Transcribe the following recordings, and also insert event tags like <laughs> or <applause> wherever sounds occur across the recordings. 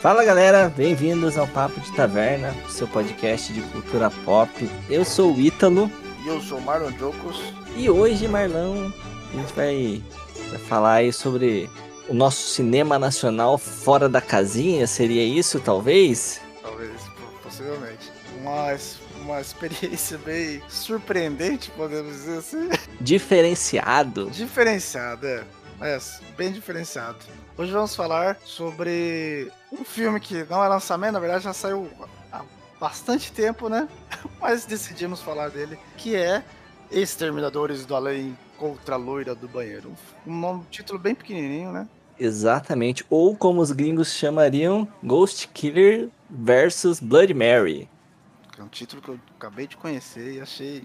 Fala galera, bem-vindos ao Papo de Taverna, seu podcast de cultura pop. Eu sou o Ítalo. E eu sou o Marlon Jocos. E hoje, Marlão, a gente vai, vai falar aí sobre o nosso cinema nacional fora da casinha, seria isso, talvez? Talvez, possivelmente. Uma, uma experiência <laughs> bem surpreendente, podemos dizer assim. Diferenciado. Diferenciado, é. É, bem diferenciado. Hoje vamos falar sobre um filme que não é lançamento, na verdade já saiu há bastante tempo, né? <laughs> Mas decidimos falar dele, que é Exterminadores do Além contra a Loira do Banheiro. Um nome, título bem pequenininho, né? Exatamente. Ou como os gringos chamariam, Ghost Killer versus Blood Mary. É um título que eu acabei de conhecer e achei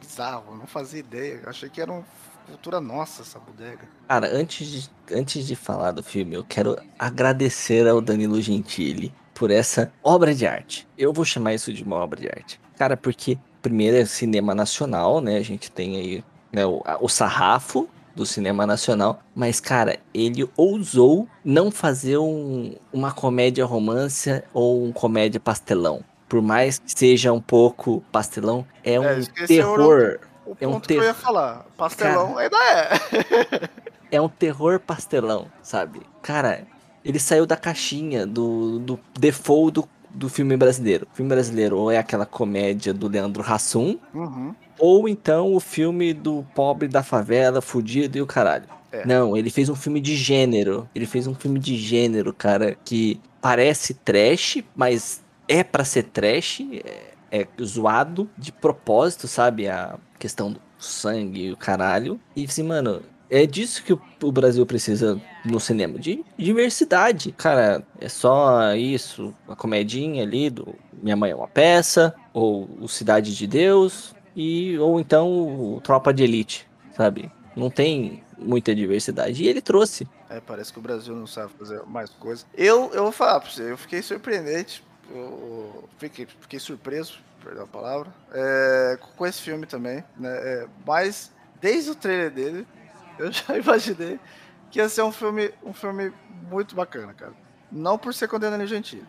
bizarro, não fazia ideia. Achei que era um cultura nossa essa bodega. Cara, antes de, antes de falar do filme, eu quero agradecer ao Danilo Gentili por essa obra de arte. Eu vou chamar isso de uma obra de arte. Cara, porque primeiro é cinema nacional, né? A gente tem aí né, o, o sarrafo do cinema nacional, mas cara, ele ousou não fazer um, uma comédia romance ou um comédia pastelão. Por mais que seja um pouco pastelão, é, é um terror o ponto é um ter... que eu ia falar. Pastelão Cara, ainda é. <laughs> é um terror pastelão, sabe? Cara, ele saiu da caixinha do, do default do, do filme brasileiro. O filme brasileiro ou é aquela comédia do Leandro Hassum, uhum. ou então o filme do pobre da favela, fudido e o caralho. É. Não, ele fez um filme de gênero. Ele fez um filme de gênero, cara, que parece trash, mas é para ser trash. É é zoado de propósito, sabe? A questão do sangue e o caralho. E assim, mano, é disso que o Brasil precisa no cinema, de diversidade. Cara, é só isso, a comedinha ali do Minha Mãe é uma Peça, ou o Cidade de Deus, e ou então o Tropa de Elite, sabe? Não tem muita diversidade. E ele trouxe. É, parece que o Brasil não sabe fazer mais coisas. Eu, eu vou falar pra você, eu fiquei surpreendente eu fiquei, fiquei surpreso, perdão a palavra, é, com esse filme também, né? É, mas desde o trailer dele, eu <laughs> já imaginei que ia ser um filme, um filme muito bacana, cara. Não por ser condenado gentil,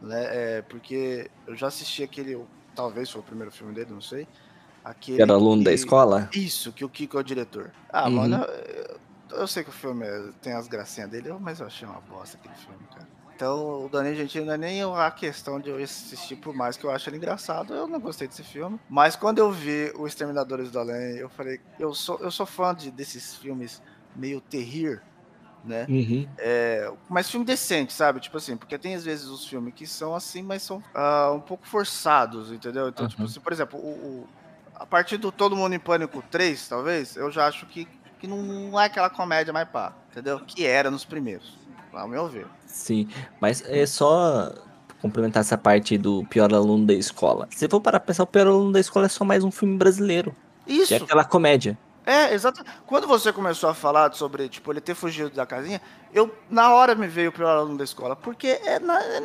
né? É, porque eu já assisti aquele, talvez foi o primeiro filme dele, não sei. Aquele Era aluno que, da escola? Isso, que o Kiko é o diretor. Ah, uhum. mano, eu, eu, sei que o filme tem as gracinhas dele, mas eu achei uma bosta aquele filme, cara. Então, o Danilo Gentili não é nem a questão de eu assistir, por mais que eu ache ele engraçado, eu não gostei desse filme. Mas quando eu vi o Exterminadores do Além, eu falei, eu sou, eu sou fã de, desses filmes meio terrir, né? Uhum. É, mas filme decente, sabe? Tipo assim, porque tem às vezes os filmes que são assim, mas são uh, um pouco forçados, entendeu? Então, tipo uhum. tipo assim, por exemplo, o, o, a partir do Todo Mundo em Pânico 3, talvez, eu já acho que, que não é aquela comédia mais pá, entendeu? Que era nos primeiros, ao meu ver. Sim, mas é só complementar essa parte do pior aluno da escola. Se for para pensar, o pior aluno da escola é só mais um filme brasileiro. Isso. Que é aquela comédia. É, exato. Quando você começou a falar sobre, tipo, ele ter fugido da casinha, eu, na hora me veio o pior aluno da escola, porque é, na, é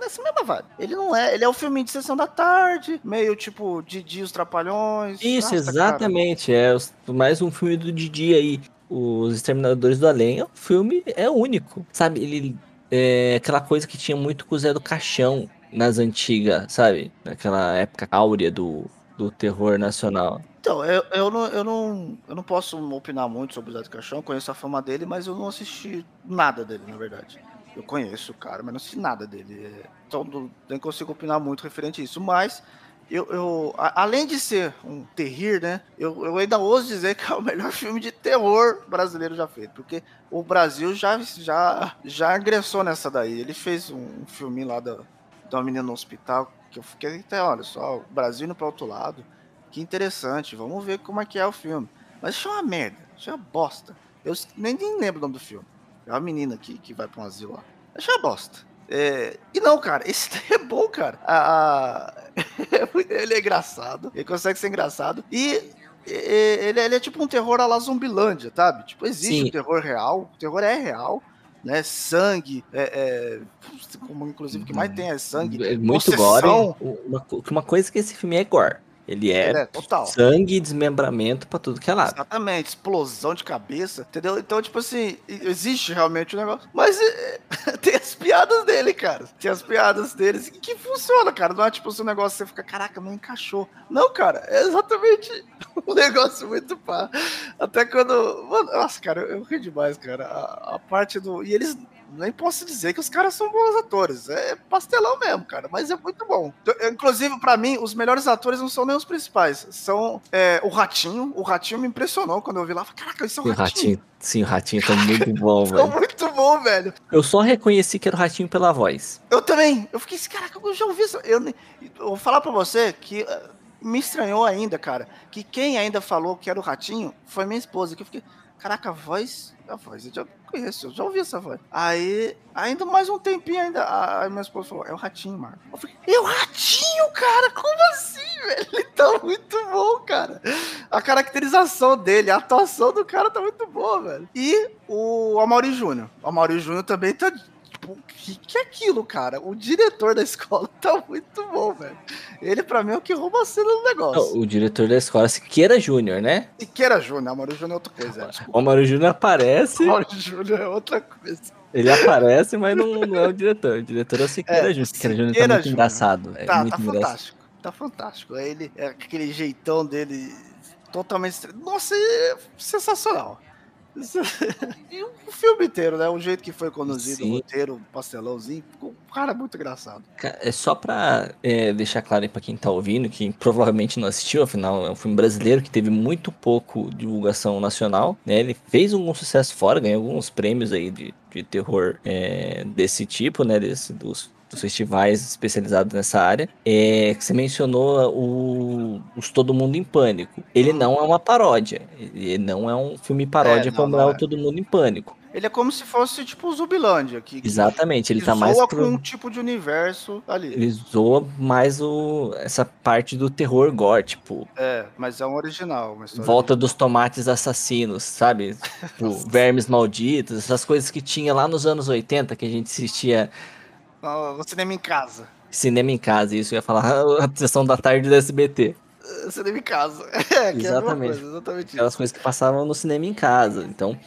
nessa mesma vibe. Ele não é, ele é o um filme de sessão da tarde, meio, tipo, Didi os Trapalhões. Isso, Nossa, exatamente, cara. é mais um filme do Didi aí. Os Exterminadores do Além, o filme é único, sabe? Ele é aquela coisa que tinha muito com o Zé do Caixão nas antigas, sabe? Naquela época áurea do, do terror nacional. Então, eu, eu, não, eu, não, eu não posso opinar muito sobre o Zé do Caixão, conheço a fama dele, mas eu não assisti nada dele, na verdade. Eu conheço o cara, mas não assisti nada dele. Então, nem consigo opinar muito referente a isso. Mas eu, eu a, além de ser um terrir, né? Eu, eu ainda ouso dizer que é o melhor <laughs> filme de terror brasileiro já feito, porque o Brasil já já já agressou nessa daí. Ele fez um, um filme lá da, da menina no hospital que eu fiquei até, olha só, o Brasil indo para outro lado. Que interessante, vamos ver como é que é o filme. Mas isso é uma merda, isso é uma bosta. Eu nem, nem lembro o nome do filme. É uma menina que, que vai para um asilo lá. Isso é uma bosta. É, e não, cara, <laughs> esse é bom, cara. A, a... <laughs> ele é engraçado, ele consegue ser engraçado. E ele, ele é tipo um terror à la Zumbilândia, sabe? Tipo, existe Sim. um terror real, o terror é real, né? Sangue, é, é, como inclusive o que mais tem é sangue. É muito gore. Uma, uma coisa que esse filme é gore. Ele é, é total. sangue e desmembramento pra tudo que é lado. Exatamente, explosão de cabeça, entendeu? Então, tipo assim, existe realmente o um negócio. Mas é, <laughs> tem as piadas dele, cara. Tem as piadas deles que funciona, cara. Não é tipo assim, um negócio você fica, caraca, não encaixou. Não, cara, é exatamente <laughs> um negócio muito pá. Até quando. Mano, nossa, cara, eu, eu ri demais, cara. A, a parte do. E eles nem posso dizer que os caras são bons atores. É pastelão mesmo, cara, mas é muito bom. Inclusive, para mim, os melhores atores não são nem os principais. São é, o Ratinho. O Ratinho me impressionou quando eu vi lá. Caraca, isso é o Ratinho. ratinho. Sim, o Ratinho tá muito bom, <laughs> velho. Tá muito bom, velho. Eu só reconheci que era o Ratinho pela voz. Eu também. Eu fiquei assim, caraca, eu já ouvi isso. Eu, eu vou falar pra você que uh, me estranhou ainda, cara, que quem ainda falou que era o Ratinho foi minha esposa. Que eu fiquei, caraca, a voz a voz eu já conheço, eu já ouvi essa voz. Aí, ainda mais um tempinho ainda, a minha esposa falou, é o Ratinho, Marco. Eu falei, é o Ratinho, cara? Como assim, velho? Ele tá muito bom, cara. A caracterização dele, a atuação do cara tá muito boa, velho. E o Amaury Júnior. O Amaury Júnior também tá o que, que é aquilo, cara? O diretor da escola <laughs> tá muito bom, velho. Ele, pra mim, é o que rouba a cena do negócio. o diretor da escola, Siqueira Júnior, né? Siqueira Júnior, Amaro Júnior é outra coisa. É, o Amaro Júnior aparece. O Amaro Júnior é outra coisa. Ele aparece, mas não, não é o diretor. O diretor é o Siqueira é, Júnior. Siqueira Júnior tá muito Júnior. engraçado. É tá, muito tá engraçado. fantástico. Tá fantástico. Ele, é aquele jeitão dele totalmente. Nossa, é sensacional. E o filme inteiro, né? O jeito que foi conduzido, Sim. o roteiro, pastelãozinho, ficou um cara muito engraçado. É só pra é, deixar claro aí pra quem tá ouvindo, que provavelmente não assistiu, afinal é um filme brasileiro que teve muito pouco divulgação nacional, né? Ele fez algum sucesso fora, ganhou alguns prêmios aí de, de terror é, desse tipo, né? Desse, dos festivais especializados nessa área, é, que você mencionou o, os Todo Mundo em Pânico. Ele não é uma paródia, ele não é um filme paródia é, não, como não é, é o Todo Mundo em Pânico. Ele é como se fosse tipo o Zubilândia. Que, Exatamente, ele que tá mais. Zoa pro... com um tipo de universo ali. Ele zoa mais o... essa parte do terror gore, tipo. É, mas é um original. Volta original. dos tomates assassinos, sabe? <laughs> tipo, vermes malditos, essas coisas que tinha lá nos anos 80 que a gente assistia no cinema em casa. Cinema em casa, isso eu ia falar <laughs> a sessão da tarde do SBT. Uh, cinema em casa. <laughs> É, que exatamente. É coisa, exatamente Aquelas isso. coisas que passavam no cinema em casa. Então,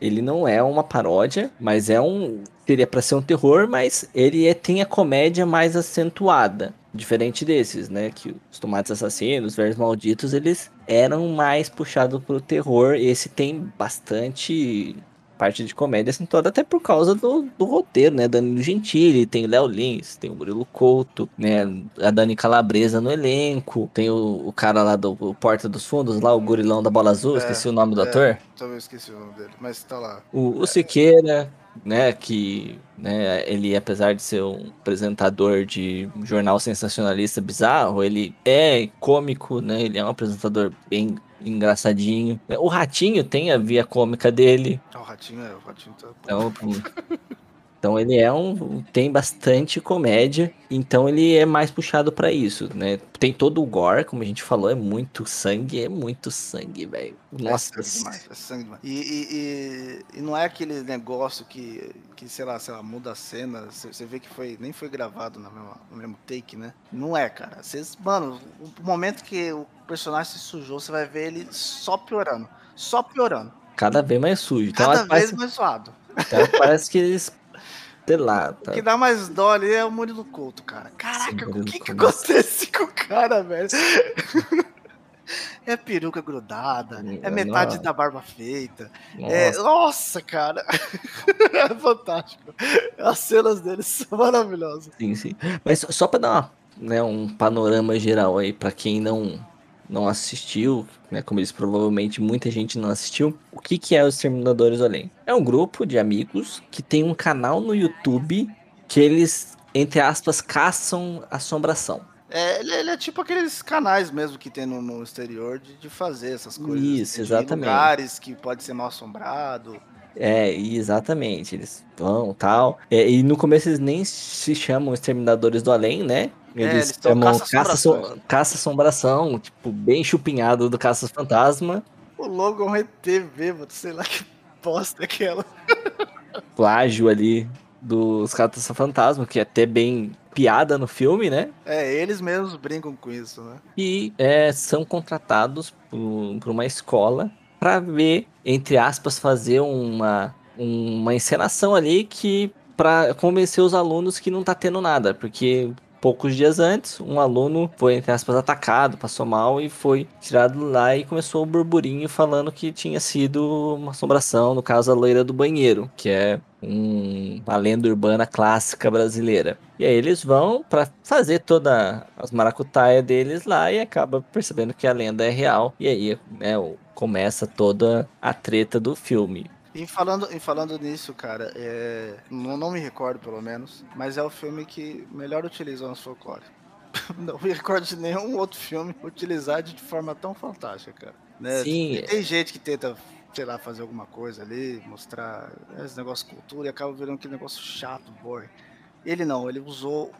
ele não é uma paródia, mas é um. Teria para ser um terror, mas ele é, tem a comédia mais acentuada. Diferente desses, né? Que os Tomates Assassinos, os Verdes Malditos, eles eram mais puxados pro terror. Esse tem bastante parte de comédia assim toda, até por causa do, do roteiro, né? Danilo Gentili, tem o Léo Lins, tem o Murilo Couto, né? A Dani Calabresa no elenco, tem o, o cara lá do Porta dos Fundos, lá, o gorilão da bola azul, é, esqueci o nome do é, ator. Também esqueci o nome dele, mas tá lá. O, o Siqueira, né, que né, ele apesar de ser um apresentador de jornal sensacionalista bizarro, ele é cômico, né, ele é um apresentador bem engraçadinho. O Ratinho tem a via cômica dele. Ah, o Ratinho é, o Ratinho tá... Então, <laughs> então ele é um tem bastante comédia, então ele é mais puxado para isso, né? Tem todo o gore, como a gente falou, é muito sangue, é muito sangue, velho. É Nossa, é sangue demais, é sangue demais. E, e, e, e, não é aquele negócio que, que sei lá, sei lá, muda a cena, você vê que foi nem foi gravado no mesmo, no mesmo take, né? Não é, cara. Vocês, mano, o momento que o personagem se sujou, você vai ver ele só piorando, só piorando. Cada vez mais sujo. Então, Cada vez parece, mais suado. Então parece que eles Tá. O que dá mais dó ali é o Murilo Couto, cara. Caraca, o que que acontece <laughs> com o cara, velho? <laughs> É peruca grudada, é metade da barba feita. Nossa, é, nossa cara. <laughs> é fantástico. As cenas deles são maravilhosas. Sim, sim. Mas só pra dar uma, né, um panorama geral aí, pra quem não não assistiu, né, como eles provavelmente muita gente não assistiu, o que, que é os Exterminadores do Além? É um grupo de amigos que tem um canal no YouTube que eles, entre aspas, caçam assombração. É, ele, ele é tipo aqueles canais mesmo que tem no, no exterior de, de, fazer essas coisas. Isso, exatamente. lugares que pode ser mal assombrado. É, exatamente. Eles vão tal. É, e no começo eles nem se chamam Exterminadores do Além, né? Eles, é, eles chamam caça-assombração, caça -assombração, tipo, bem chupinhado do Caça-Fantasma. O logo é ET bêbado, sei lá que bosta é aquela. Plágio ali dos Caça-Fantasma, que é até bem piada no filme, né? É, eles mesmos brincam com isso, né? E é, são contratados por, por uma escola para ver, entre aspas, fazer uma, uma encenação ali que para convencer os alunos que não tá tendo nada, porque poucos dias antes, um aluno foi, entre aspas, atacado, passou mal e foi tirado lá e começou o burburinho falando que tinha sido uma assombração, no caso a loira do banheiro, que é um, uma lenda urbana clássica brasileira. E aí eles vão para fazer toda as maracutaia deles lá e acaba percebendo que a lenda é real. E aí né, começa toda a treta do filme. E falando, e falando nisso, cara, é, não, não me recordo pelo menos, mas é o filme que melhor utiliza o nosso folclore. <laughs> não me recordo de nenhum outro filme utilizar de forma tão fantástica, cara. Né? Sim. Tem gente que tenta, sei lá, fazer alguma coisa ali, mostrar né, esse negócio de cultura e acaba virando aquele negócio chato, boring. Ele não, ele usou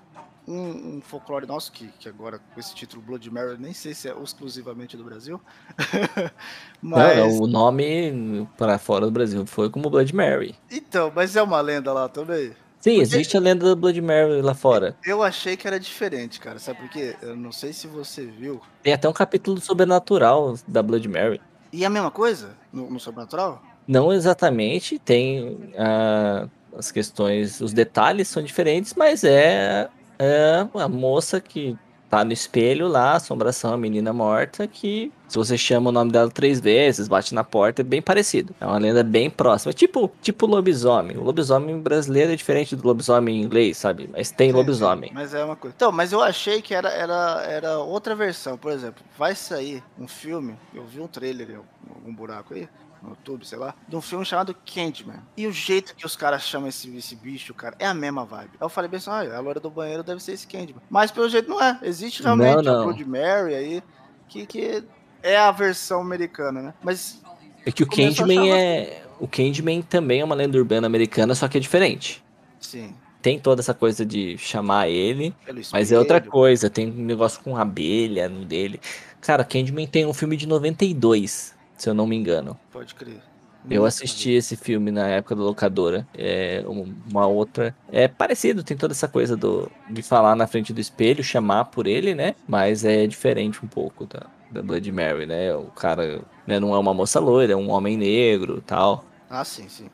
um, um, folclore nosso, que, que agora com esse título Blood Mary, nem sei se é exclusivamente do Brasil. <laughs> mas... Não, o nome para fora do Brasil foi como Blood Mary. Então, mas é uma lenda lá também? Sim, Porque... existe a lenda do Blood Mary lá fora. Eu achei que era diferente, cara. Sabe por quê? Eu não sei se você viu. Tem até um capítulo sobrenatural da Blood Mary. E é a mesma coisa no, no sobrenatural? Não exatamente. Tem uh, as questões, os detalhes são diferentes, mas é é a moça que tá no espelho lá, assombração, a menina morta, que se você chama o nome dela três vezes, bate na porta, é bem parecido. É uma lenda bem próxima. Tipo, tipo lobisomem. O lobisomem brasileiro é diferente do lobisomem inglês, sabe? Mas tem lobisomem. Mas é uma coisa. Então, mas eu achei que era, era, era outra versão. Por exemplo, vai sair um filme, eu vi um trailer, algum buraco aí, no YouTube, sei lá, de um filme chamado Candyman. E o jeito que os caras chamam esse, esse bicho, cara, é a mesma vibe. Aí eu falei bem assim, ah, a loira do banheiro deve ser esse Candyman. Mas pelo jeito não é. Existe realmente não, não. o Blood Mary aí, que, que é a versão americana, né? Mas... É que o Candyman é... O Candyman também é uma lenda urbana americana, só que é diferente. Sim tem toda essa coisa de chamar ele, mas é outra coisa. Tem um negócio com abelha no dele. Cara, Candyman tem um filme de 92 se eu não me engano. Pode crer. Eu assisti esse filme na época da locadora. É uma outra. É parecido, tem toda essa coisa do de falar na frente do espelho, chamar por ele, né? Mas é diferente um pouco da, da Blood Mary, né? O cara né, não é uma moça loira, é um homem negro tal. Ah, sim, sim.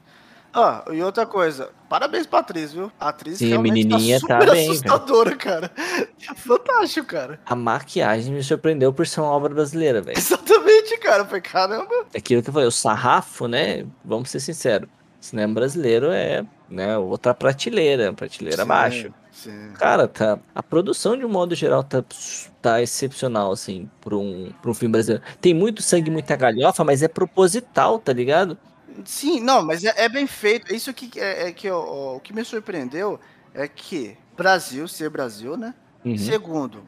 Ah, e outra coisa, parabéns pra atriz, viu? A atriz Sim, a menininha tá, super tá bem, assustadora, véio. cara. É fantástico, cara. A maquiagem me surpreendeu por ser uma obra brasileira, velho. Exatamente, cara. Foi caramba. É aquilo que eu falei, o sarrafo, né? Vamos ser sinceros. Cinema brasileiro é, né, outra prateleira, prateleira sim, abaixo. Sim. Cara, tá, a produção de um modo geral tá, tá excepcional, assim, pra um, pra um filme brasileiro. Tem muito sangue, muita galhofa, mas é proposital, tá ligado? Sim, não, mas é, é bem feito. Isso que é, é que ó, o que me surpreendeu é que Brasil ser Brasil, né? Uhum. Segundo,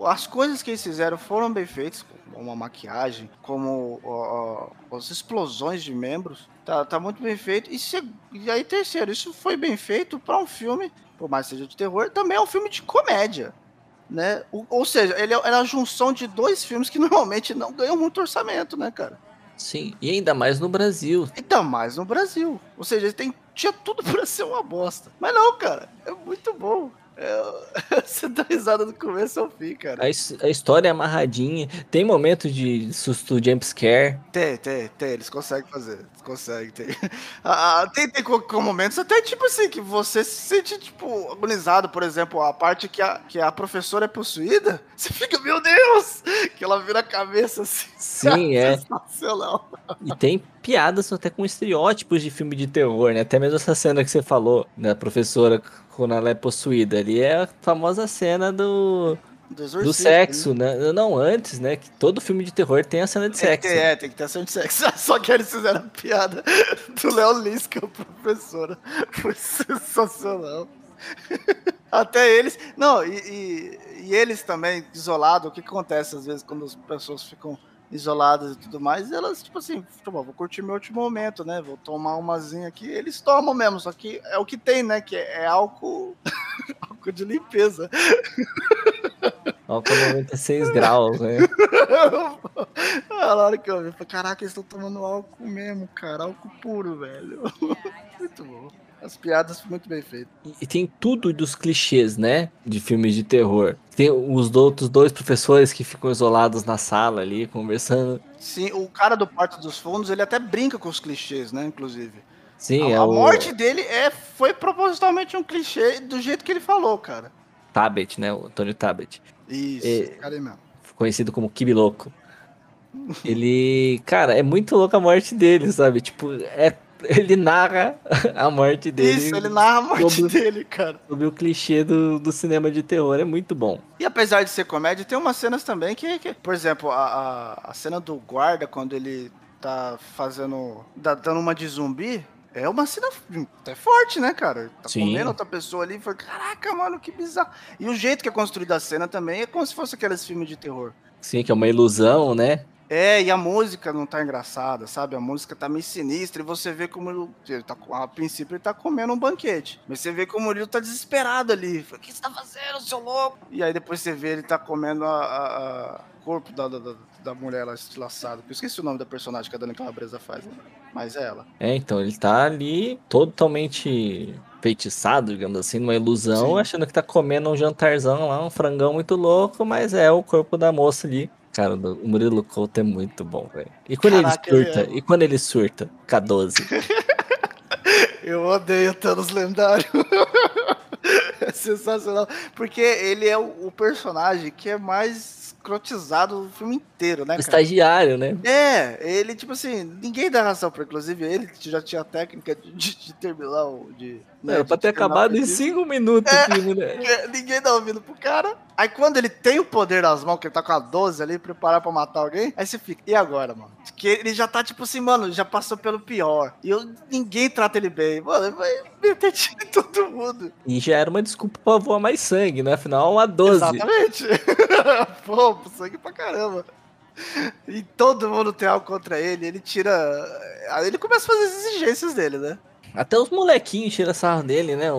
as coisas que eles fizeram foram bem feitas, como a maquiagem, como ó, ó, as explosões de membros, tá, tá muito bem feito. E, se, e aí, terceiro, isso foi bem feito para um filme, por mais que seja de terror, também é um filme de comédia. Né? O, ou seja, ele é, é a junção de dois filmes que <laughs> normalmente não ganham muito orçamento, né, cara? Sim, e ainda mais no Brasil. Ainda mais no Brasil. Ou seja, tem, tinha tudo para ser uma bosta. Mas não, cara, é muito bom. É, <laughs> você dá risada do começo ao fim, cara. A, a história é amarradinha. Tem momentos de susto jumpscare. Tem, tem, tem. Eles conseguem fazer. Conseguem, tem. <laughs> Ah, ah, tem, tem com, com, momentos até tipo assim, que você se sente, tipo, agonizado. Por exemplo, a parte que a, que a professora é possuída. <laughs> Você fica, meu Deus! Que ela vira a cabeça assim. Sim, é. Sensacional. E tem piadas até com estereótipos de filme de terror, né? Até mesmo essa cena que você falou, da professora quando ela é possuída ali, é a famosa cena do. Do, sexo, né? né? Não, antes, né? Que todo filme de terror tem a cena de sexo. É, é tem que ter a cena de sexo. <laughs> Só que eles fizeram a piada do Léo Lins, que é o professor. Foi sensacional. <laughs> Até eles. Não, e, e, e eles também, isolados, o que acontece às vezes quando as pessoas ficam isoladas e tudo mais, elas, tipo assim, tipo, vou curtir meu último momento, né? Vou tomar umazinha aqui. Eles tomam mesmo, só que é o que tem, né? Que é, é álcool, <laughs> álcool de limpeza. Álcool 96 graus, né? <laughs> Na hora que eu vi, falei, caraca, eles estão tomando álcool mesmo, cara. Álcool puro, velho. <laughs> muito bom. As piadas muito bem feitas. E, e tem tudo dos clichês, né? De filmes de terror. Tem os outros dois professores que ficam isolados na sala ali, conversando. Sim, o cara do Porto dos Fundos, ele até brinca com os clichês, né? Inclusive. Sim, a, é a o morte dele é, foi propositalmente um clichê do jeito que ele falou, cara. Tabet, né? O Antônio Tabet. Isso, É. cara aí mesmo. Conhecido como Kibi Louco. Ele, cara, é muito louco a morte dele, sabe? Tipo, é, <laughs> ele narra a morte dele. Isso, ele narra a morte sobre- dele, cara. Sobre o clichê do, do cinema de terror, é muito bom. E apesar de ser comédia, tem umas cenas também que, que- por exemplo, a, a, a cena do guarda, quando ele tá fazendo, dá- dando uma de zumbi, é uma cena até forte, né, cara? Tá Sim. comendo outra pessoa ali e fala, caraca, mano, que bizarro. E o jeito que é construída a cena também é como se fosse aqueles filmes de terror. Sim, que é uma ilusão, né? É, e a música não tá engraçada, sabe? A música tá meio sinistra e você vê como ele, ele tá, a princípio ele tá comendo um banquete. Mas você vê como ele tá desesperado ali. O que você tá fazendo, seu louco? E aí depois você vê ele tá comendo a, a- o corpo da, da, da- da mulher lá estilhaçada. Eu esqueci o nome da personagem que a Dani Calabresa faz, né? mas é ela. É, então, ele tá ali totalmente feitiçado, digamos assim, numa ilusão, Sim. achando que tá comendo um jantarzão lá, um frangão muito louco, mas é o corpo da moça ali. Cara, o Murilo Couto é muito bom, velho. E quando Caraca, ele surta? é. E quando ele surta? K12. <laughs> Eu odeio Thanos Lendário. <laughs> é sensacional. Porque ele é o, o personagem que é mais escrotizado do filme inteiro, né, cara? estagiário, né? É, ele, tipo assim, ninguém dá razão pra, inclusive ele que já tinha a técnica de, de- de terminar o. De, né, Era pra ter acabado em cinco minutos o filme, né? Ninguém- dá ouvido pro cara. Aí quando ele tem o poder nas mãos, que ele tá com a 12 ali, preparado pra matar alguém, aí você fica, e agora, mano? Que ele já tá tipo assim, mano, já passou pelo pior. E eu, ninguém trata ele bem. Mano, ele vai meter tiro em todo mundo. E já era uma desculpa pra voar mais sangue, né? Afinal, uma 12. Exatamente. <laughs> Pô, sangue pra caramba. E todo mundo tem algo contra ele, ele tira. Aí ele começa a fazer as exigências dele, né? Até os molequinhos tiram sarro dele, né? O,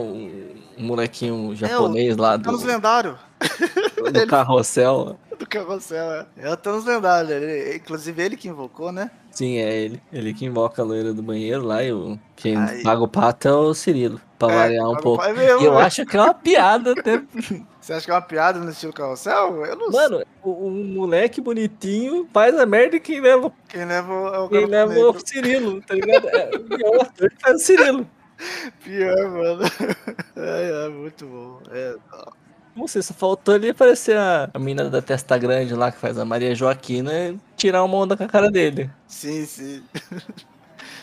o molequinho japonês lá do, Thanos lendário do <laughs> carrossel. Do carrossel, é. É o Thanos lendário. Ele, inclusive ele que invocou, né? Sim, é ele. Ele que invoca a loira do banheiro lá e o, quem Aí- paga o pato é o Cirilo. Pra É, variar um pouco. mesmo, eu né? acho que é uma piada até. <laughs> Você acha que é uma piada no estilo carrossel? Eu não sei. Mano, o, o moleque bonitinho faz a merda e quem leva, Quem leva é o quem leva é negro. o Cirilo, tá ligado? É, é o ator que faz o Cirilo. <laughs> Pior, mano. <laughs> É, é muito bom. É, Não sei, só faltou ali aparecer a, a menina da testa grande lá que faz a Maria Joaquina e tirar uma onda com a cara dele. sim, sim. <laughs>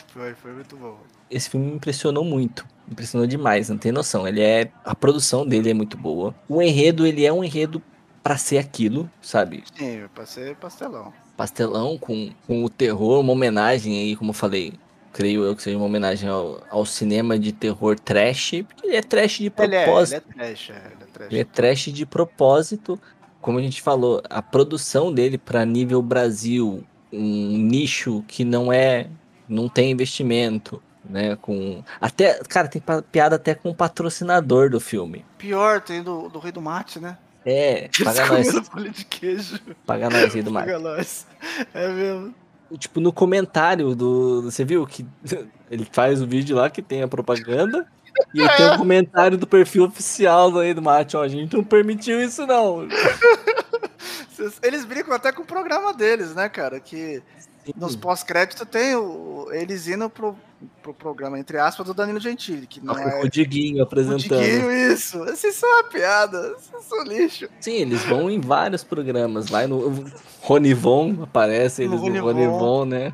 Foi, foi muito bom. Esse filme me impressionou muito. Me impressionou demais, não tem noção. Ele é. A produção dele é muito boa. O enredo, ele é um enredo pra ser aquilo, sabe? Sim, eu passei pastelão. Pastelão com, com o terror, uma homenagem aí, como eu falei. Creio eu que seja uma homenagem ao, ao cinema de terror trash. Porque ele é trash de Ele é, propósito. ele é trash, é, ele é trash. Ele é trash de propósito. Como a gente falou, a produção dele para nível Brasil, um nicho que não é, não tem investimento, né? Com até, cara, tem piada até com o patrocinador do filme. Pior, tem do, do Rei do Mate, né? É, <laughs> paga nós, pão de queijo. paga nós aí do mar. Paga nós. É mesmo. Tipo no comentário do, você viu que <laughs> ele faz o vídeo lá que tem a propaganda. E tem o comentário do perfil oficial aí do Mate, ó, a gente não permitiu isso não. Eles brincam até com o programa deles, né, cara? Que nos pós-créditos tem o, eles indo pro, pro programa, entre aspas, do Danilo Gentili, que não é O Diguinho o apresentando. Diguinho, isso. Esses são uma piada, esses são lixo. Sim, eles vão em vários programas. Vai no Ronivon, aparece eles no Ronivon. Ronivon, né?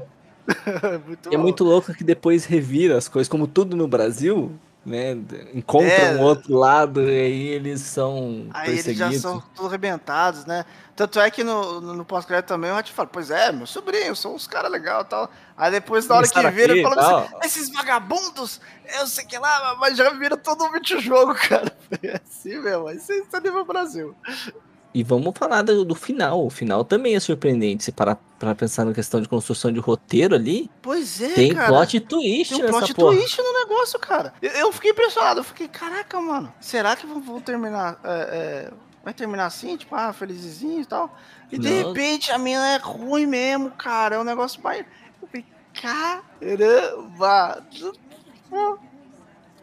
É <laughs> muito E é muito louco que depois revira as coisas, como tudo no Brasil, né? Encontram É. um outro lado e aí eles são Aí eles já perseguidos. são todos arrebentados, né? Tanto é que no, no, no pós-crédito também o Hot fala, pois é, meu sobrinho, são uns caras legais e tal. Aí depois, na hora que vira, aqui ele e fala assim, esses vagabundos, eu sei que lá, mas já vira totalmente o jogo, cara. É assim mesmo, isso é nível Brasil. E vamos falar do, do final. O final também é surpreendente. Se parar pra pensar na questão de construção de roteiro ali, Pois é, tem cara. plot twist Tem um plot porra. twist no negócio, cara. Eu, eu fiquei impressionado. Eu fiquei, caraca, mano. Será que vão, vão terminar. é, é, vai terminar assim, tipo, ah, felizinho e tal? E de repente a mina é ruim mesmo, cara. É um negócio mais. Eu falei, caramba.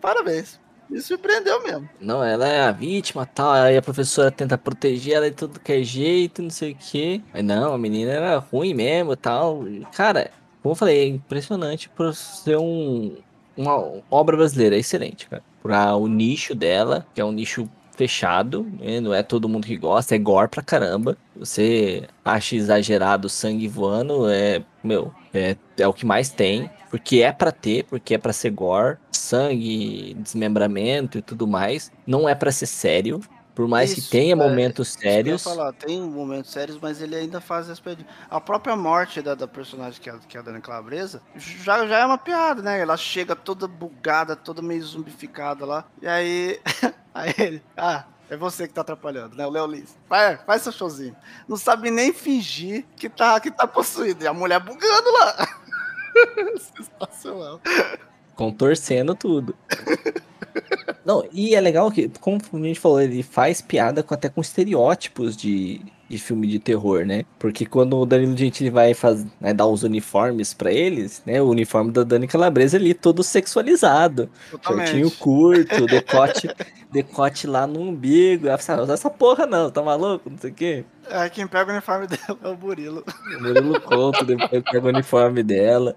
Parabéns. Me surpreendeu mesmo. Não, ela é a vítima tal. Aí a professora tenta proteger ela de todo que é jeito, não sei o que. Mas não, a menina era ruim mesmo tal. Cara, como eu falei, é impressionante por ser um, uma obra brasileira. É excelente, cara. Pra o nicho dela, que é um nicho fechado, né? não é todo mundo que gosta, é gore pra caramba. Você acha exagerado sangue voando, é, meu, é, é o que mais tem. Porque é para ter, porque é para ser gore, sangue, desmembramento e tudo mais. Não é para ser sério. Por mais Isso, que tenha é, momentos sérios. falar, tem momentos sérios, mas ele ainda faz as A própria morte da, da personagem que é, que é a Dani Calabresa já, já é uma piada, né? Ela chega toda bugada, toda meio zumbificada lá. E aí. <laughs> aí ele. Ah, é você que tá atrapalhando, né? O Léo Lins. Vai, faz seu showzinho. Não sabe nem fingir que tá, que tá possuído. E a mulher bugando lá. <laughs> <laughs> Sensacional. Contorcendo tudo. Não, e é legal que, como a gente falou, ele faz piada com, até com estereótipos de, de filme de terror, né? Porque quando o Danilo Gentili vai faz, né, dar os uniformes para eles, né? O uniforme da Dani Calabresa ali todo sexualizado. Totalmente. Shortinho curto, decote, <laughs> decote lá no umbigo. Essa, essa porra não, tá maluco? Não sei o quê. É, quem pega o uniforme <laughs> dela é o Burilo. O Burilo conta, depois pega o uniforme dela.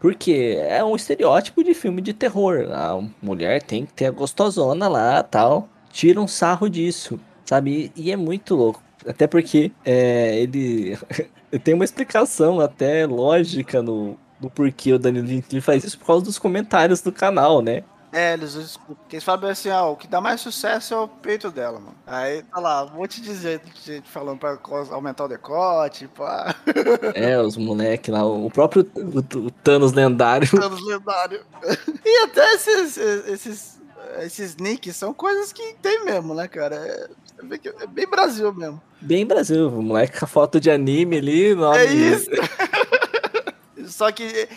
Porque é um estereótipo de filme de terror. A mulher tem que ter a gostosona lá tal. Tira um sarro disso, sabe? E, e é muito louco. Até porque é, ele <laughs> tem uma explicação até lógica no, no porquê o Danilo Gentili faz isso por causa dos comentários do canal, né? É, eles, eles falam assim, ah, o que dá mais sucesso é o peito dela, mano. Aí tá lá, um monte de gente, gente falando pra aumentar o decote, pá. <laughs> É, os moleques lá, o próprio o, o Thanos lendário. <laughs> Thanos lendário. E até esses, esses, esses nicks são coisas que tem mesmo, né, cara? É, é bem Brasil mesmo. Bem Brasil, o moleque com a foto de anime ali. Nome... É isso. <laughs> Só que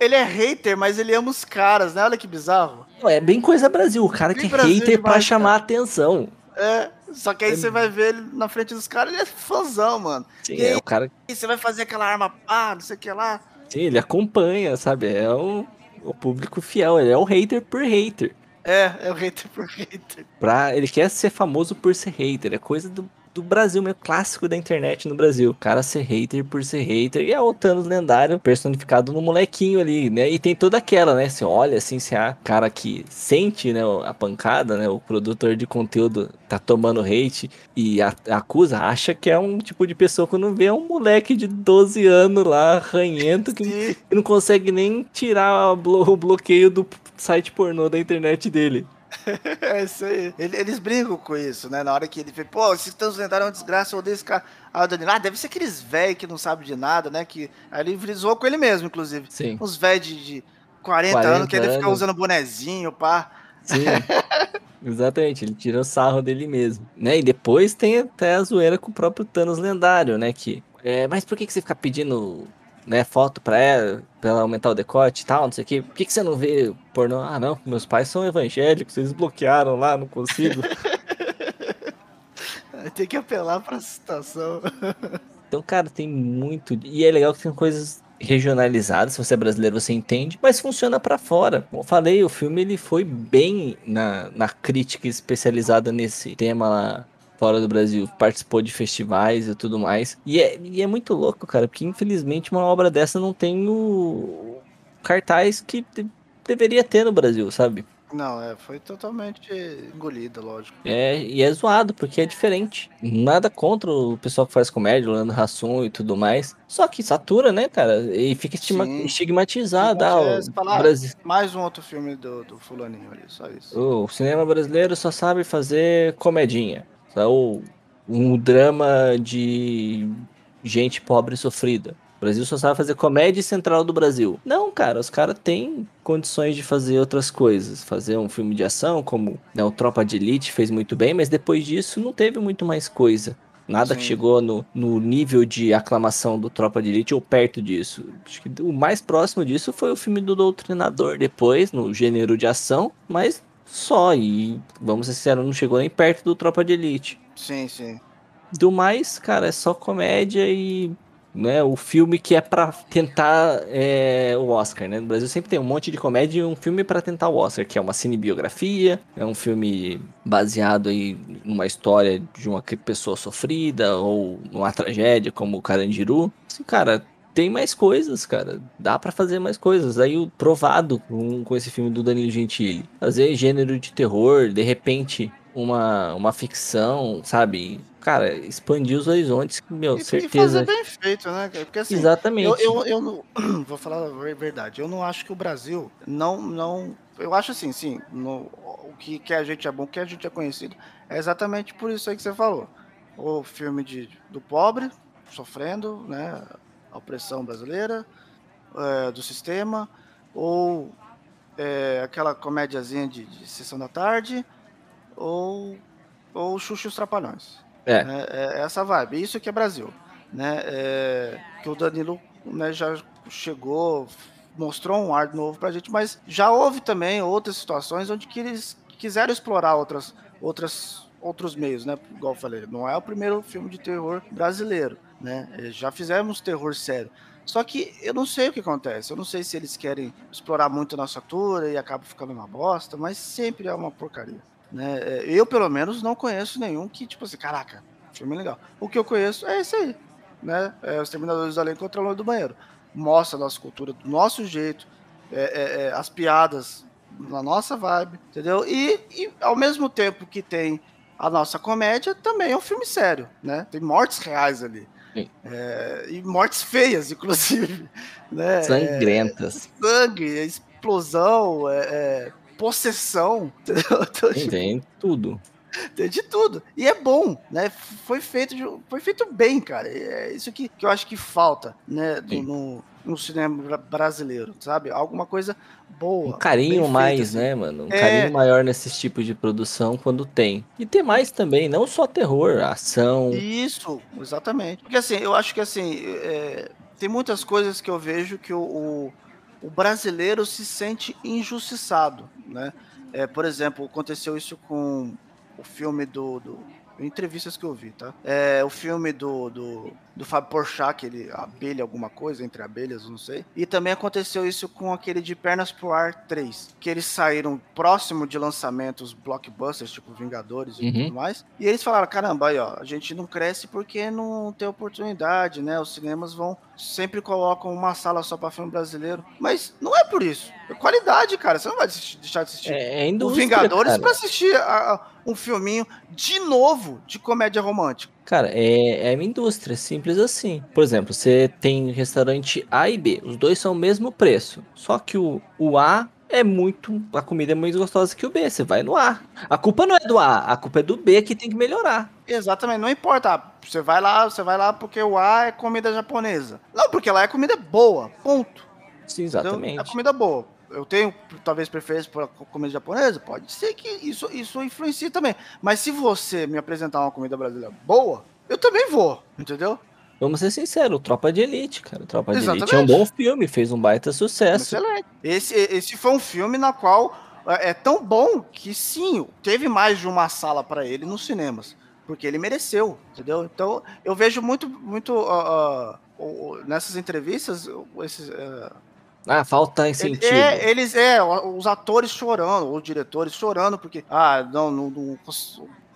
ele é hater, mas ele ama os caras, né? Olha que bizarro. É bem coisa Brasil. O cara bem que é hater demais, pra chamar cara. atenção. É, só que aí é... você vai ver ele na frente dos caras, ele é fãzão, mano. Sim, e é aí, o cara. você vai fazer aquela arma pá, não sei o que lá. Sim, ele acompanha, sabe? É o, o público fiel, ele é o hater por hater. É, é o hater por hater. Pra, ele quer ser famoso por ser hater, é coisa do do Brasil, meio clássico da internet no Brasil. O cara ser hater por ser hater. E é o Thanos lendário personificado no molequinho ali, né? E tem toda aquela, né? Você olha assim, se há cara que sente, né, a pancada, né? O produtor de conteúdo tá tomando hate e a, acusa, acha que é um tipo de pessoa que não vê um moleque de 12 anos lá, ranhento, que, que não consegue nem tirar o bloqueio do site pornô da internet dele. <laughs> é isso aí. Eles brincam com isso, né? Na hora que ele fala, pô, esses Thanos lendários é uma desgraça, eu odeio esse cara. Aí o Danilo, ah, deve ser aqueles velhos que não sabem de nada, né? Que... Aí ele frisou com ele mesmo, inclusive. Sim. Uns velhos de, de 40, 40 anos que ele fica usando bonezinho, pá. Sim. <laughs> Exatamente, ele tira o sarro dele mesmo, né? E depois tem até a zoeira com o próprio Thanos lendário, né? Que, é, mas por que, que você fica pedindo né, foto pra ela, pra ela aumentar o decote e tal, não sei o que. Por que, que você não vê pornô? Ah, não, meus pais são evangélicos, eles bloquearam lá, não consigo. <laughs> tem que apelar pra situação. <laughs> então, cara, tem muito. E é legal que tem coisas regionalizadas, se você é brasileiro você entende, mas funciona para fora. Como eu falei, o filme ele foi bem na, na crítica especializada nesse tema lá fora do Brasil, participou de festivais e tudo mais. E é, e é muito louco, cara, porque infelizmente uma obra dessa não tem o cartaz que deveria ter no Brasil, sabe? Não, é, foi totalmente engolida, lógico. É, e é zoado, porque é diferente. Nada contra o pessoal que faz comédia, o Leandro Hassum e tudo mais. Só que satura, né, cara? E fica estima, estigmatizado. Ah, o Brasil. Mais um outro filme do, do fulaninho ali, só isso. O cinema brasileiro só sabe fazer comedinha. Ou um drama de gente pobre e sofrida. O Brasil só sabe fazer comédia central do Brasil. Não, cara, os caras têm condições de fazer outras coisas. Fazer um filme de ação, como né, o Tropa de Elite fez muito bem, mas depois disso não teve muito mais coisa. Nada Sim. que chegou no, no nível de aclamação do Tropa de Elite ou perto disso. Acho que o mais próximo disso foi o filme do Doutrinador depois, no gênero de ação, mas só. E, vamos ser sinceros, não chegou nem perto do Tropa de Elite. Sim, sim. Do mais, cara, é só comédia e né, o filme que é para tentar é, o Oscar, né? No Brasil sempre tem um monte de comédia e um filme para tentar o Oscar, que é uma cinebiografia, é um filme baseado aí numa história de uma pessoa sofrida ou numa tragédia como o Carandiru. Assim, cara, tem mais coisas, cara. Dá para fazer mais coisas. Aí o provado com, com esse filme do Danilo Gentili. Fazer gênero de terror, de repente uma, uma ficção, sabe? Cara, expandir os horizontes, meu, e, certeza. E fazer bem feito, né? Porque assim, Exatamente. Eu, eu, eu não, <clears throat> vou falar a verdade, eu não acho que o Brasil não, não, eu acho assim, sim, no, o que, que a gente é bom, o que a gente é conhecido, é exatamente por isso aí que você falou. O filme de, do pobre, sofrendo, né, a opressão brasileira, é, do sistema, ou é, aquela comédiazinha de, de sessão da tarde, ou, ou Xuxa e os Trapalhões. É. Né? é essa vibe. Isso que é Brasil. Né? É, que o Danilo né, já chegou, mostrou um ar novo pra gente, mas já houve também outras situações onde que eles quiseram explorar outras, outras, outros meios, né? Igual eu falei, não é o primeiro filme de terror brasileiro, né? Já fizemos terror sério. Só que eu não sei o que acontece. Eu não sei se eles querem explorar muito a nossa cultura e acaba ficando uma bosta, mas sempre é uma porcaria. Né? É, eu, pelo menos, não conheço nenhum que, tipo assim, caraca, filme legal. O que eu conheço é esse aí, né? É Os Terminadores da Lei contra o Loi do Banheiro. Mostra a nossa cultura do nosso jeito, é, é, é, as piadas na nossa vibe, entendeu? E, e, ao mesmo tempo que tem a nossa comédia, também é um filme sério, né? Tem mortes reais ali. É, e mortes feias, inclusive. <laughs> Né? Sangrentas. sangue, explosão, é, possessão, <laughs> entendeu? Tem, tem tudo. Tem <laughs> de tudo. E é bom, né? Foi feito, de, foi feito bem, cara. É isso que, que eu acho que falta, né? Do, no, no cinema brasileiro, sabe? Alguma coisa boa. Um carinho mais, assim. né, mano? Um é... carinho maior nesses tipos de produção quando tem. E ter mais também, não só terror, ação. Isso, exatamente. Porque assim, eu acho que assim, é... tem muitas coisas que eu vejo que o, o o brasileiro se sente injustiçado, né? É, por exemplo, aconteceu isso com o filme do, do entrevistas que eu vi, tá? É o filme do, do, do Fábio Porchat, que ele abelha alguma coisa, entre abelhas, não sei. E também aconteceu isso com aquele de Pernas pro Ar 3, que eles saíram próximo de lançamentos blockbusters, tipo Vingadores e uhum. tudo mais. E eles falaram, caramba, aí ó, a gente não cresce porque não tem oportunidade, né? Os cinemas vão sempre colocam uma sala só para filme brasileiro. Mas não é por isso. É qualidade, cara. Você não vai deixar de assistir é, é os Vingadores para assistir a, a, um filminho de novo de comédia romântica. Cara, é, é uma indústria, simples assim. Por exemplo, você tem restaurante A e B, os dois são o mesmo preço. Só que o, o A é muito. A comida é muito gostosa que o B. Você vai no A. A culpa não é do A, a culpa é do B que tem que melhorar. Exatamente, não importa. Você vai lá, você vai lá porque o A é comida japonesa. Não, porque lá é comida boa. Ponto. Sim, exatamente. Então, é comida boa eu tenho talvez preferência por comida japonesa? Pode ser que isso, isso influencie também. Mas se você me apresentar uma comida brasileira boa, eu também vou, entendeu? Vamos ser sinceros, Tropa de Elite, cara. Tropa Exatamente. de Elite é um bom filme, fez um baita sucesso. Excelente. Esse, esse foi um filme na qual é, é tão bom que sim, teve mais de uma sala para ele nos cinemas. Porque ele mereceu, entendeu? Então, eu vejo muito, muito uh, uh, nessas entrevistas, esses, uh, ah, falta incentivo. É, eles, é, os atores chorando, os diretores chorando, porque, ah, não, não, não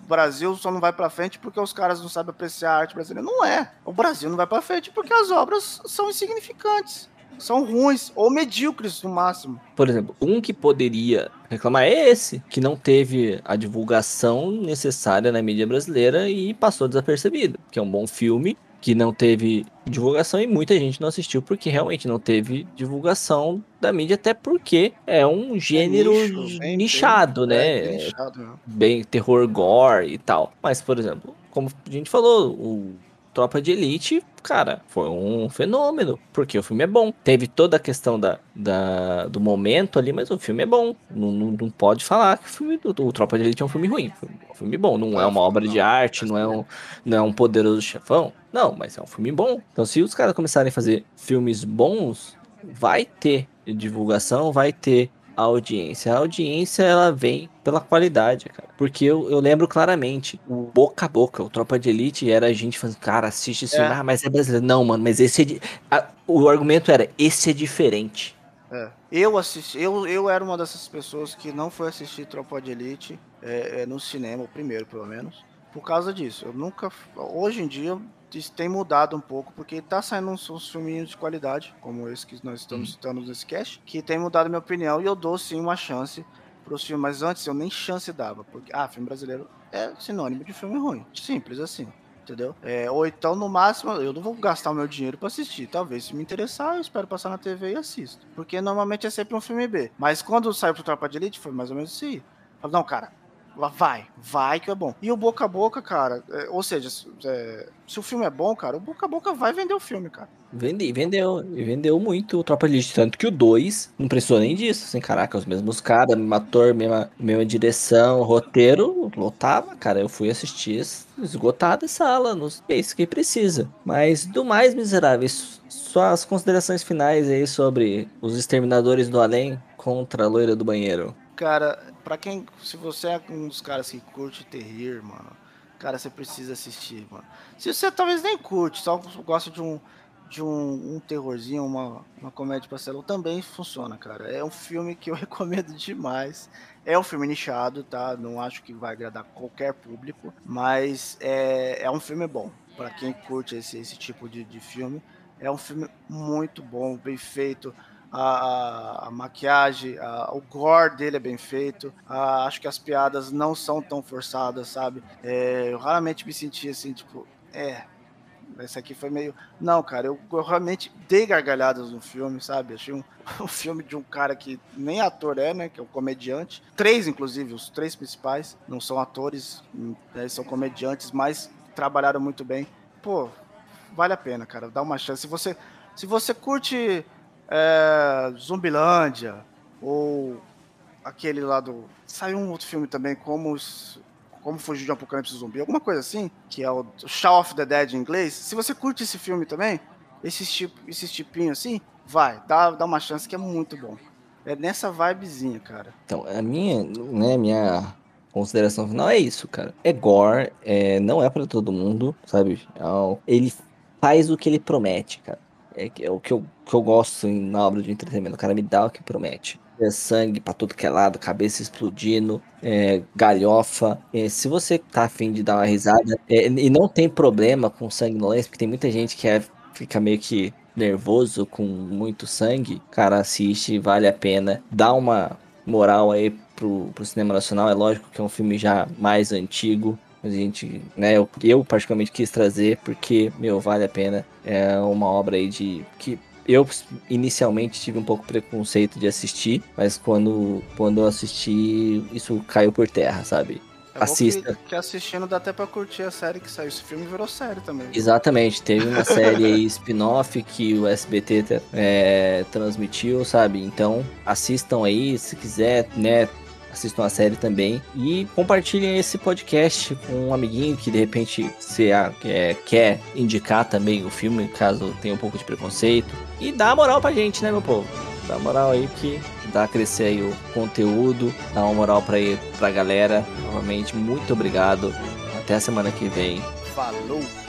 o Brasil só não vai para frente porque os caras não sabem apreciar a arte brasileira. Não é. O Brasil não vai para frente porque as obras são insignificantes. São ruins ou medíocres no máximo. Por exemplo, um que poderia reclamar é esse, que não teve a divulgação necessária na mídia brasileira e passou desapercebido. Que é um bom filme, que não teve divulgação e muita gente não assistiu porque realmente não teve divulgação da mídia, até porque é um gênero é nicho, bem, nichado, bem, né? Bem, nichado, né? bem terror gore e tal. Mas, por exemplo, como a gente falou, o Tropa de Elite, cara, foi um fenômeno, porque o filme é bom. Teve toda a questão da, da do momento ali, mas o filme é bom. Não, não, não pode falar que o filme o Tropa de Elite é um filme ruim. É um filme bom, não é uma obra de arte, não é um, não é um poderoso chefão. Não, mas é um filme bom. Então, se os caras começarem a fazer filmes bons, vai ter divulgação, vai ter audiência. A audiência, ela vem pela qualidade, cara. Porque eu, eu lembro claramente, o boca a boca, o Tropa de Elite era a gente falando, cara, assiste esse é. filme, ah, mas é brasileiro. Não, mano, mas esse é. De... A, o argumento era, esse é diferente. É. Eu assisti, eu, eu era uma dessas pessoas que não foi assistir Tropa de Elite é, é, no cinema, o primeiro pelo menos, por causa disso. Eu nunca. Hoje em dia isso tem mudado um pouco, porque tá saindo uns, uns filminhos de qualidade, como esse que nós estamos uhum. citando nesse cast, que tem mudado minha opinião e eu dou sim uma chance pros filmes, mas antes eu nem chance dava, porque, ah, filme brasileiro é sinônimo de filme ruim, simples assim entendeu? É, ou então, no máximo, eu não vou gastar o meu dinheiro para assistir. Talvez, se me interessar, eu espero passar na TV e assisto. Porque normalmente é sempre um filme B. Mas quando saiu pro Tropa de Elite, foi mais ou menos assim. Falei, não, cara, vai, vai que é bom. E o boca a boca, cara, é, ou seja, é, se o filme é bom, cara, o boca a boca vai vender o filme, cara. Vendi, vendeu, e vendeu muito o Tropa de Elite, tanto que o 2 não precisou nem disso, assim, caraca, os mesmos caras, mesmo ator, mesma, mesma direção, roteiro, lotava, cara, eu fui assistir esgotada sala, nos é isso que precisa. Mas do mais miseráveis, só as considerações finais aí sobre os Exterminadores do Além contra a Loira do Banheiro. Cara, pra quem. Se você é um dos caras que curte terrir, mano, cara, você precisa assistir, mano. Se você talvez nem curte, só gosta de um. De um, um terrorzinho, uma, uma comédia pastelão, também funciona, cara. É um filme que eu <laughs> recomendo demais. É um filme nichado, tá? Não acho que vai agradar qualquer público, mas é, é um filme bom. para quem curte esse, esse tipo de, de filme, é um filme muito bom, bem feito a, a maquiagem, a, o gore dele é bem feito. A, acho que as piadas não são tão forçadas, sabe? É, eu raramente me senti assim, tipo, é. Esse aqui foi meio. Não, cara, eu, eu realmente dei gargalhadas no filme, sabe? Achei um, <laughs> um filme de um cara que nem ator é, né? Que é um comediante. Três, inclusive, os três principais não são atores, né, são comediantes, mas trabalharam muito bem. Pô, vale a pena, cara. Dá uma chance. Se você, se você curte é, Zumbilândia, ou aquele lá do. Saiu um outro filme também, como, como Fugir de um Apocalipse Zumbi, alguma coisa assim, que é o Shaw of the Dead em inglês. Se você curte esse filme também, esse tipo, esse tipinho assim, vai, dá, dá uma chance que é muito bom. É nessa vibezinha, cara. Então, a minha, né, minha consideração final é isso, cara. É gore, é, não é para todo mundo, sabe? É ele faz o que ele promete, cara. É, é o que eu que eu gosto assim, na obra de entretenimento. O cara me dá o que promete. É sangue pra tudo que é lado, cabeça explodindo, é, galhofa. É, se você tá afim de dar uma risada, é, e não tem problema com sangue no lance, porque tem muita gente que é, fica meio que nervoso com muito sangue, cara, assiste, vale a pena. Dá uma moral aí pro, pro cinema nacional. É lógico que é um filme já mais antigo. A gente, né, eu, eu particularmente quis trazer porque, meu, vale a pena. É uma obra aí de que eu inicialmente tive um pouco preconceito de assistir, mas quando, quando eu assisti, isso caiu por terra, sabe? É Assista. Que, que, assistindo dá até pra curtir a série que saiu. Esse filme virou série também. Exatamente. Teve uma <laughs> série spin-off que o SBT é, transmitiu, sabe? Então, assistam aí, se quiser, né? Assistam a série também e compartilhem esse podcast com um amiguinho que de repente você é, quer indicar também o filme, caso tenha um pouco de preconceito. E dá moral pra gente, né, meu povo? Dá moral aí que dá a crescer aí o conteúdo, dá uma moral pra, ir, pra galera. Novamente, muito obrigado. Até a semana que vem. Falou!